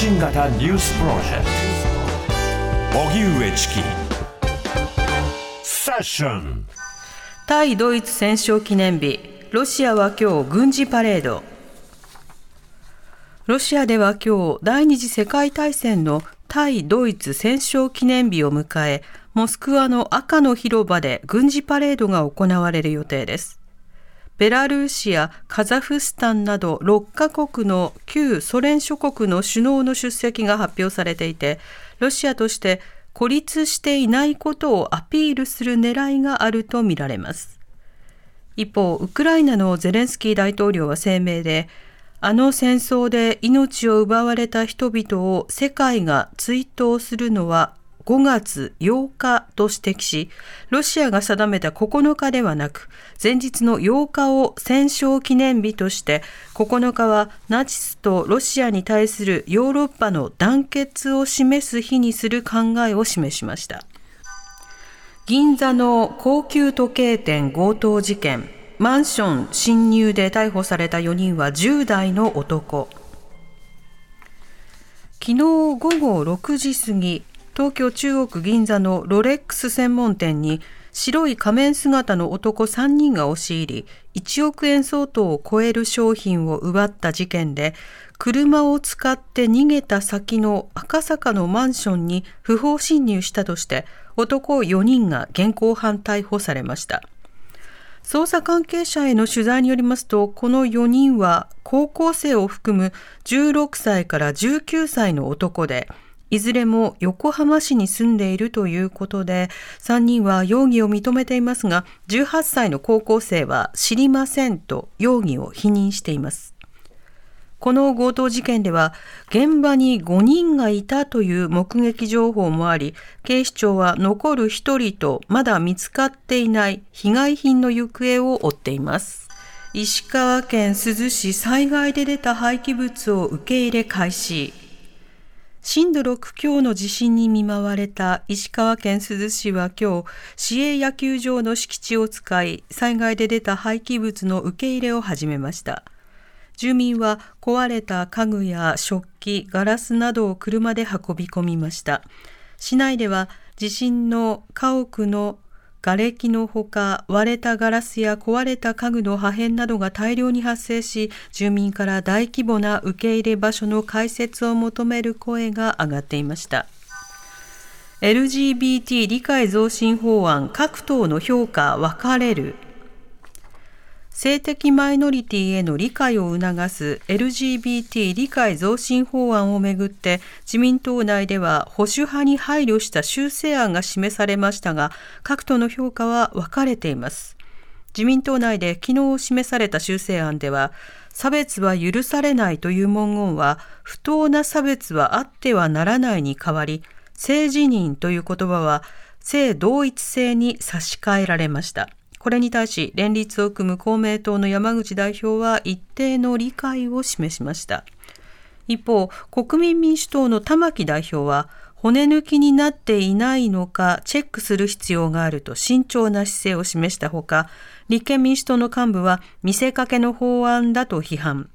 新型ニュースプロジェクト。荻上チキ。セッション。対ドイツ戦勝記念日。ロシアは今日軍事パレード。ロシアでは今日第二次世界大戦の対ドイツ戦勝記念日を迎えモスクワの赤の広場で軍事パレードが行われる予定です。ベラルーシやカザフスタンなど6カ国の旧ソ連諸国の首脳の出席が発表されていて、ロシアとして孤立していないことをアピールする狙いがあるとみられます。一方、ウクライナのゼレンスキー大統領は声明で、あの戦争で命を奪われた人々を世界が追悼するのは5月8日と指摘し、ロシアが定めた9日ではなく、前日の8日を戦勝記念日として、9日はナチスとロシアに対するヨーロッパの団結を示す日にする考えを示しました。銀座の高級時計店強盗事件、マンション侵入で逮捕された4人は10代の男。昨日午後6時過ぎ、東京中央区銀座のロレックス専門店に白い仮面姿の男3人が押し入り1億円相当を超える商品を奪った事件で車を使って逃げた先の赤坂のマンションに不法侵入したとして男4人が現行犯逮捕されました。捜査関係者への取材によりますとこの4人は高校生を含む16歳から19歳の男でいずれも横浜市に住んでいるということで、3人は容疑を認めていますが、18歳の高校生は知りませんと容疑を否認しています。この強盗事件では、現場に5人がいたという目撃情報もあり、警視庁は残る1人とまだ見つかっていない被害品の行方を追っています。石川県珠洲市災害で出た廃棄物を受け入れ開始。震度6強の地震に見舞われた石川県珠洲市は今日、市営野球場の敷地を使い、災害で出た廃棄物の受け入れを始めました。住民は壊れた家具や食器、ガラスなどを車で運び込みました。市内では地震の家屋の瓦礫のほか割れたガラスや壊れた家具の破片などが大量に発生し住民から大規模な受け入れ場所の開設を求める声が上がっていました。LGBT 理解増進法案各党の評価分かれる。性的マイノリティへの理解を促す LGBT 理解増進法案をめぐって自民党内では保守派に配慮した修正案が示されましたが各党の評価は分かれています。自民党内で昨日示された修正案では差別は許されないという文言は不当な差別はあってはならないに代わり性自認という言葉は性同一性に差し替えられました。これに対し連立を組む公明党の山口代表は一定の理解を示しました。一方国民民主党の玉木代表は骨抜きになっていないのかチェックする必要があると慎重な姿勢を示したほか立憲民主党の幹部は見せかけの法案だと批判。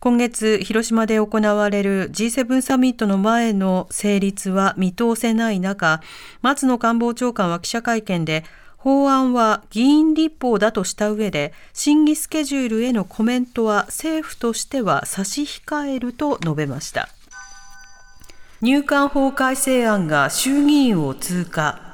今月広島で行われる G7 サミットの前の成立は見通せない中松野官房長官は記者会見で法案は議員立法だとした上で審議スケジュールへのコメントは政府としては差し控えると述べました。入管法改正案が衆議院を通過。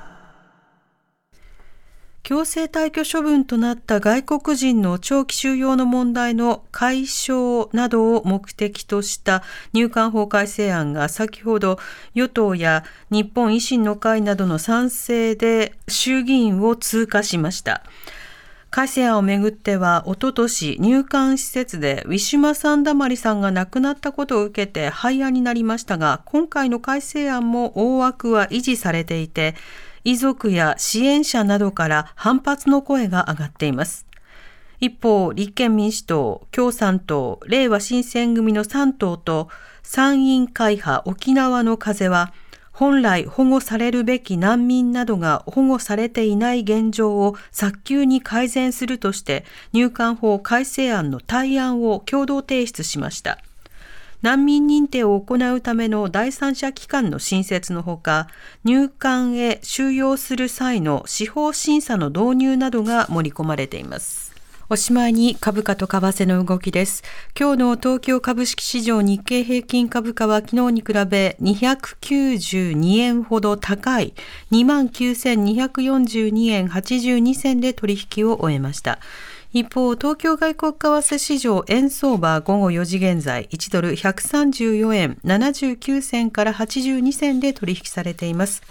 強制退去処分となった外国人の長期収容の問題の解消などを目的とした入管法改正案が先ほど与党や日本維新の会などの賛成で衆議院を通過しました。改正案をめぐっては、おととし入管施設でウィシュマ・サンダマリさんが亡くなったことを受けて廃案になりましたが、今回の改正案も大枠は維持されていて、遺族や支援者などから反発の声が上がっています。一方、立憲民主党、共産党、令和新選組の3党と参院会派沖縄の風は、本来保護されるべき難民などが保護されていない現状を早急に改善するとして入管法改正案の対案を共同提出しました。難民認定を行うための第三者機関の新設のほか、入管へ収容する際の司法審査の導入などが盛り込まれています。おしまいに株価と為替の動きです。今日の東京株式市場日経平均株価は昨日に比べ292円ほど高い29,242円82銭で取引を終えました。一方、東京外国為替市場円相場午後4時現在、1ドル134円79銭から82銭で取引されています。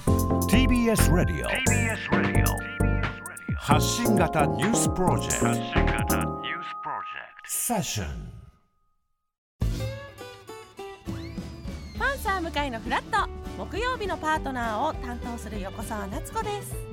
TBS ラディオ発信型ニュースプロジェクト。セッションパンサー向かいのフラット。木曜日のパートナーを担当する横澤夏子です